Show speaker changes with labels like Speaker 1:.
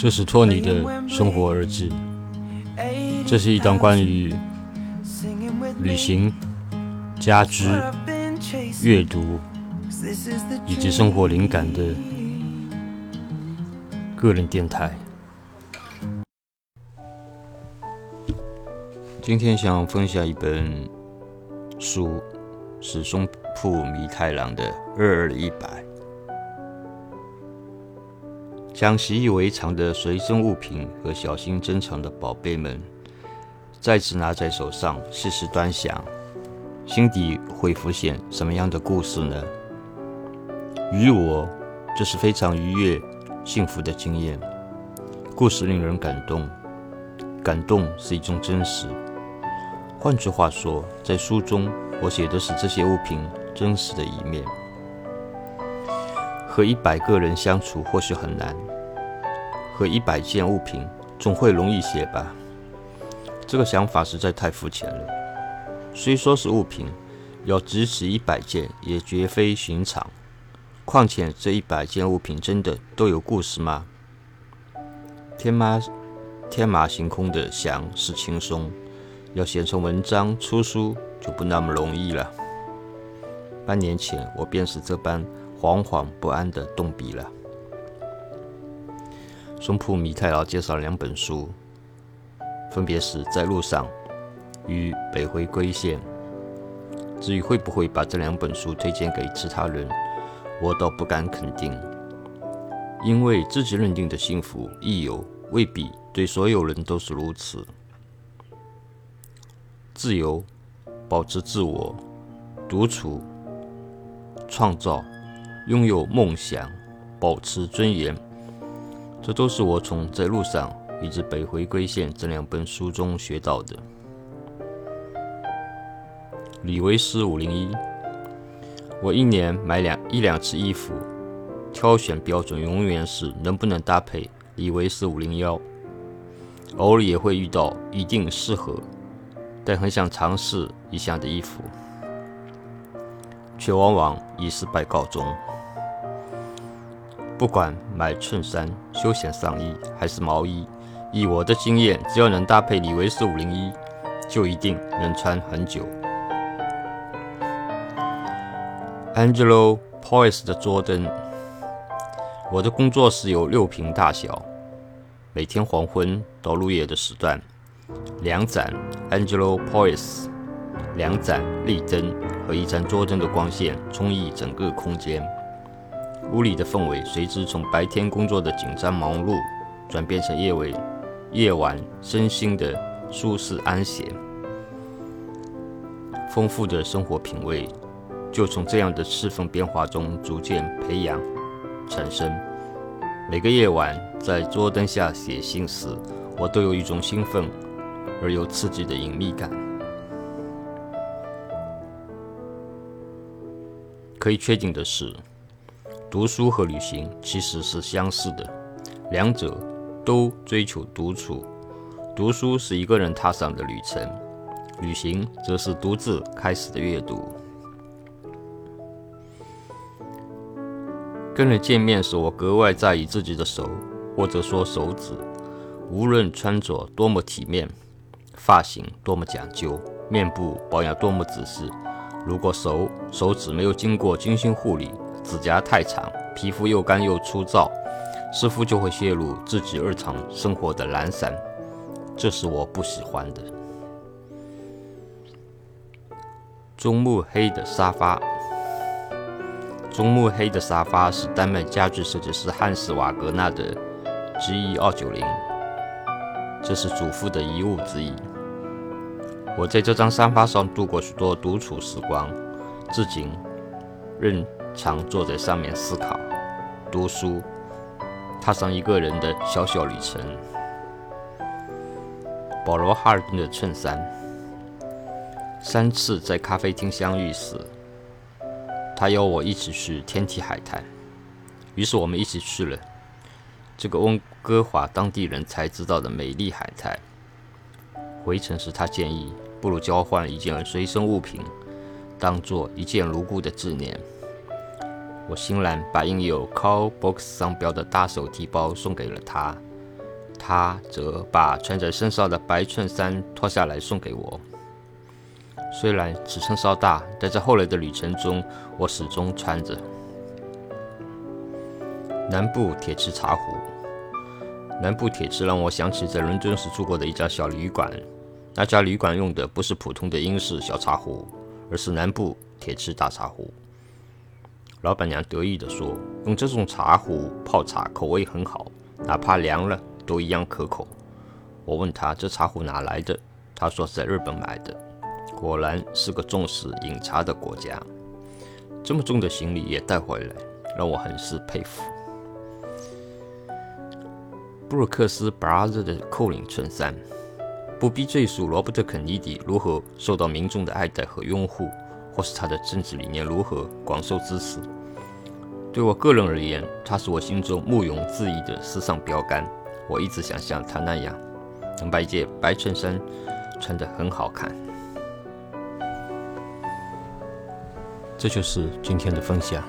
Speaker 1: 这是托尼的生活日志。这是一档关于旅行、家居、阅读以及生活灵感的个人电台。今天想分享一本书，是松浦弥太郎的《二二一百》。将习以为常的随身物品和小心珍藏的宝贝们再次拿在手上，细细端详，心底会浮现什么样的故事呢？于我，这是非常愉悦、幸福的经验。故事令人感动，感动是一种真实。换句话说，在书中，我写的是这些物品真实的一面。和一百个人相处或许很难，和一百件物品总会容易些吧？这个想法实在太肤浅了。虽说是物品，要支持一百件也绝非寻常。况且这一百件物品真的都有故事吗？天马天马行空的想是轻松，要写成文章出书就不那么容易了。半年前，我便是这般。惶惶不安的动笔了。松浦弥太郎介绍了两本书，分别是在路上与北回归线。至于会不会把这两本书推荐给其他人，我倒不敢肯定，因为自己认定的幸福亦有未必对所有人都是如此。自由，保持自我，独处，创造。拥有梦想，保持尊严，这都是我从在路上以及北回归线这两本书中学到的。李维斯五零一，我一年买两一两次衣服，挑选标准永远是能不能搭配李维斯五零幺，偶尔也会遇到一定适合，但很想尝试一下的衣服，却往往以失败告终。不管买衬衫、休闲上衣还是毛衣，以我的经验，只要能搭配李维斯五零一，就一定能穿很久。Angelo p o i s 的桌灯，我的工作室有六平大小，每天黄昏到入夜的时段，两盏 Angelo p o i s 两盏立灯和一盏桌灯的光线充溢整个空间。屋里的氛围随之从白天工作的紧张忙碌，转变成夜晚夜晚身心的舒适安闲。丰富的生活品味就从这样的气氛变化中逐渐培养产生。每个夜晚在桌灯下写信时，我都有一种兴奋而又刺激的隐秘感。可以确定的是。读书和旅行其实是相似的，两者都追求独处。读书是一个人踏上的旅程，旅行则是独自开始的阅读。跟人见面时，我格外在意自己的手，或者说手指，无论穿着多么体面，发型多么讲究，面部保养多么仔细，如果手手指没有经过精心护理，指甲太长，皮肤又干又粗糙，似乎就会泄露自己日常生活的懒散，这是我不喜欢的。棕木黑的沙发，棕木黑的沙发是丹麦家具设计师汉斯瓦格纳的 G 二九零，这是祖父的遗物之一。我在这张沙发上度过许多独处时光，至今仍。常坐在上面思考、读书，踏上一个人的小小旅程。保罗·哈尔滨的衬衫。三次在咖啡厅相遇时，他邀我一起去天体海滩，于是我们一起去了这个温哥华当地人才知道的美丽海滩。回程时，他建议不如交换一件随身物品，当做一件如故的纪念。我欣然把印有 Call Box 商标的大手提包送给了他，他则把穿在身上的白衬衫脱下来送给我。虽然尺寸稍大，但在后来的旅程中，我始终穿着。南部铁池茶壶，南部铁池让我想起在伦敦时住过的一家小旅馆。那家旅馆用的不是普通的英式小茶壶，而是南部铁池大茶壶。老板娘得意地说：“用这种茶壶泡茶，口味很好，哪怕凉了都一样可口。”我问他这茶壶哪来的，他说是在日本买的。果然是个重视饮茶的国家，这么重的行李也带回来，让我很是佩服。布鲁克斯 brother 的扣领衬衫，不必赘述罗伯特肯尼迪如何受到民众的爱戴和拥护，或是他的政治理念如何广受支持。对我个人而言，他是我心中毋庸置疑的时尚标杆。我一直想像他那样，能把一件白衬衫穿得很好看。这就是今天的分享。